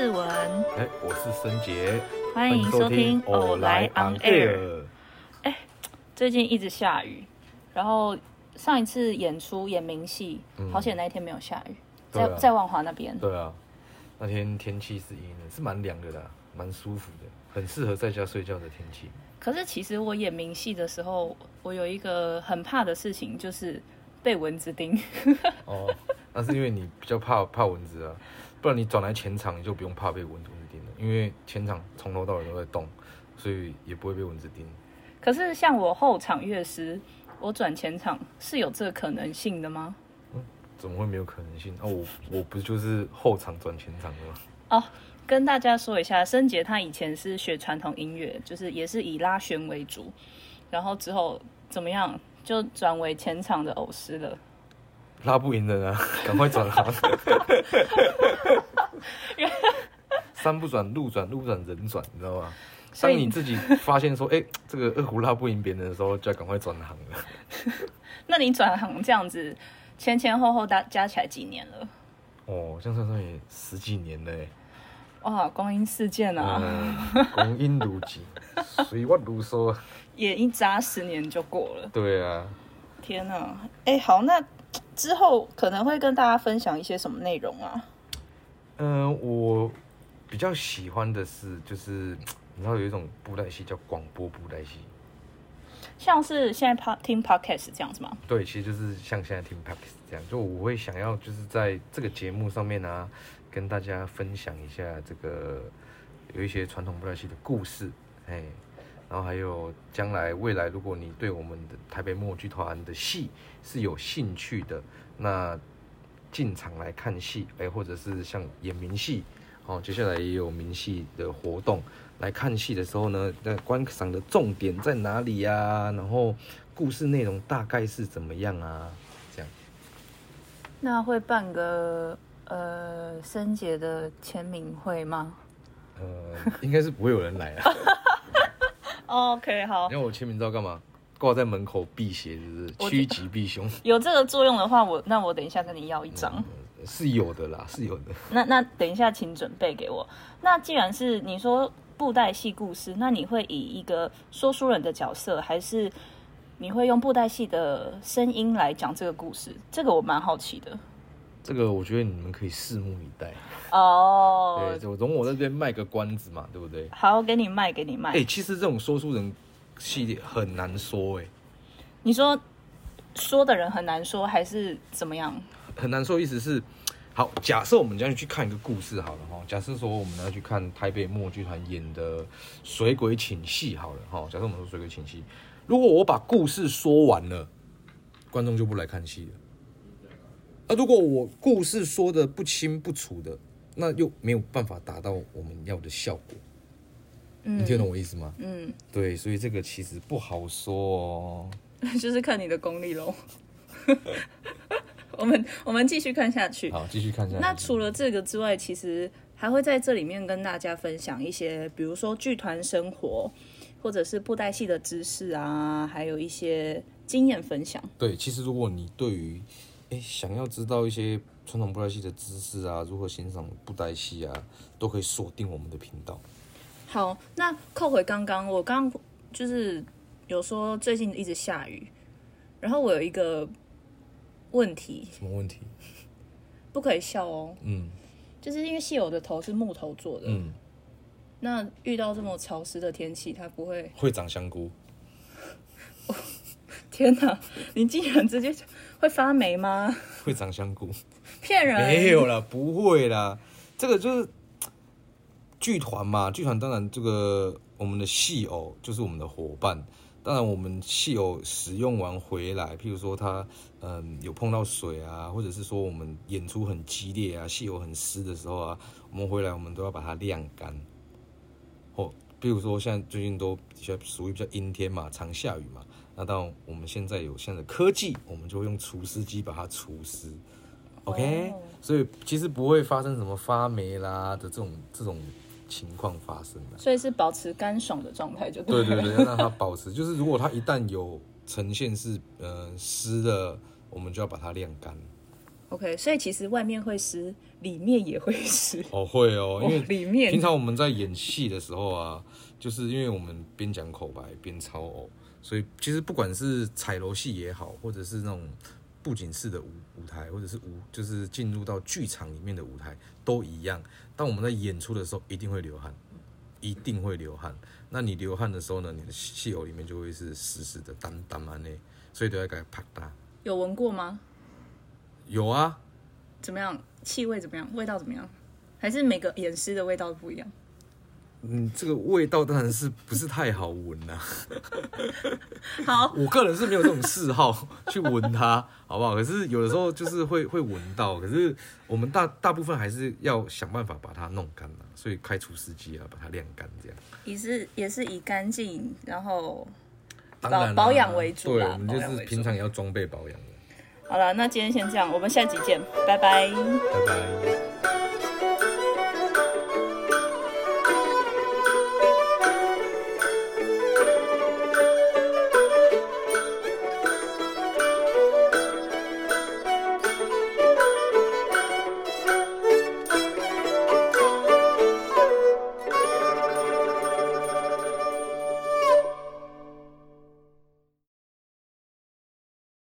是世文，哎，我是森杰，欢迎收听《偶来 on air》。哎，最近一直下雨，然后上一次演出演明戏，嗯、好险那一天没有下雨，在、啊、在万华那边。对啊，那天天气是阴的，是蛮凉的啦，蛮舒服的，很适合在家睡觉的天气。可是其实我演明戏的时候，我有一个很怕的事情，就是被蚊子叮。哦，那是因为你比较怕怕蚊子啊。不然你转来前场，你就不用怕被蚊子叮了，因为前场从头到尾都在动，所以也不会被蚊子叮。可是像我后场乐师，我转前场是有这个可能性的吗？嗯，怎么会没有可能性？哦，我我不就是后场转前场的吗？哦，跟大家说一下，申杰他以前是学传统音乐，就是也是以拉弦为主，然后之后怎么样，就转为前场的偶师了。拉不赢人啊，赶快转行。山不转路转，路转人转，你知道吗？当你自己发现说，哎、欸，这个二胡拉不赢别人的时候，就要赶快转行了。那你转行这样子，前前后后加加起来几年了？哦，这样算算也十几年了。哇，光阴似箭啊！嗯、光阴如箭，随我如梭。也一眨十年就过了。对啊。天哪！哎、欸，好，那。之后可能会跟大家分享一些什么内容啊？嗯、呃，我比较喜欢的是，就是你知道有一种布袋戏叫广播布袋戏，像是现在听 podcast 这样子吗？对，其实就是像现在听 podcast 这样。就我会想要就是在这个节目上面呢、啊，跟大家分享一下这个有一些传统布袋戏的故事，哎。然后还有将来未来，如果你对我们的台北木偶剧团的戏是有兴趣的，那进场来看戏，哎，或者是像演明戏，哦，接下来也有明戏的活动，来看戏的时候呢，那观赏的重点在哪里呀、啊？然后故事内容大概是怎么样啊？这样。那会办个呃森杰的签名会吗？呃，应该是不会有人来啊。OK，好。因为我签名照干嘛？挂在门口辟邪，就是趋吉避凶。有这个作用的话，我那我等一下跟你要一张。嗯，是有的啦，是有的。那那等一下，请准备给我。那既然是你说布袋戏故事，那你会以一个说书人的角色，还是你会用布袋戏的声音来讲这个故事？这个我蛮好奇的。这个我觉得你们可以拭目以待哦。Oh, 对，就容我在这边卖个关子嘛，对不对？好，给你卖，给你卖。哎、欸，其实这种说书人系列很难说哎。你说说的人很难说，还是怎么样？很难说，意思是，好，假设我们将要去看一个故事好了哈。假设说我们要去看台北木偶剧团演的《水鬼请戏》好了哈。假设我们说《水鬼请戏》，如果我把故事说完了，观众就不来看戏了。那如果我故事说的不清不楚的，那又没有办法达到我们要的效果。嗯，你听懂我意思吗？嗯，对，所以这个其实不好说哦。就是看你的功力喽。我们我们继续看下去。好，继续看下去。那除了这个之外，其实还会在这里面跟大家分享一些，比如说剧团生活，或者是布袋戏的知识啊，还有一些经验分享。对，其实如果你对于哎，想要知道一些传统布袋戏的知识啊，如何欣赏布袋戏啊，都可以锁定我们的频道。好，那扣回刚刚，我刚就是有说最近一直下雨，然后我有一个问题。什么问题？不可以笑哦。嗯。就是因为戏友的头是木头做的。嗯。那遇到这么潮湿的天气，它不会会长香菇？天哪！你竟然直接。会发霉吗？会长香菇？骗人！没有啦，不会啦。这个就是剧团嘛，剧团当然这个我们的戏偶就是我们的伙伴。当然，我们戏偶使用完回来，譬如说他嗯有碰到水啊，或者是说我们演出很激烈啊，戏偶很湿的时候啊，我们回来我们都要把它晾干。或比如说现在最近都比较属于比较阴天嘛，常下雨嘛。那到我们现在有现在的科技，我们就会用除湿机把它除湿，OK？、Oh. 所以其实不会发生什么发霉啦的这种这种情况发生的。所以是保持干爽的状态就对了。对对对，要让它保持，就是如果它一旦有呈现是呃湿的，我们就要把它晾干。OK，所以其实外面会湿，里面也会湿。哦，会哦，因为里面平常我们在演戏的时候啊，就是因为我们边讲口白边操偶，所以其实不管是彩楼戏也好，或者是那种布景式的舞舞台，或者是舞，就是进入到剧场里面的舞台都一样。当我们在演出的时候，一定会流汗，一定会流汗。那你流汗的时候呢，你的戏偶里面就会是湿湿的、淡淡的呢，所以都要给它啪嗒。有闻过吗？有啊，怎么样？气味怎么样？味道怎么样？还是每个演师的味道不一样？嗯，这个味道当然是不是太好闻呐、啊。好，我个人是没有这种嗜好 去闻它，好不好？可是有的时候就是会会闻到，可是我们大大部分还是要想办法把它弄干了，所以开除湿机啊，把它晾干这样。也是也是以干净，然后当然保养为主啦。对，我们就是平常也要装备保养。好了，那今天先这样，我们下集见，拜拜，拜拜。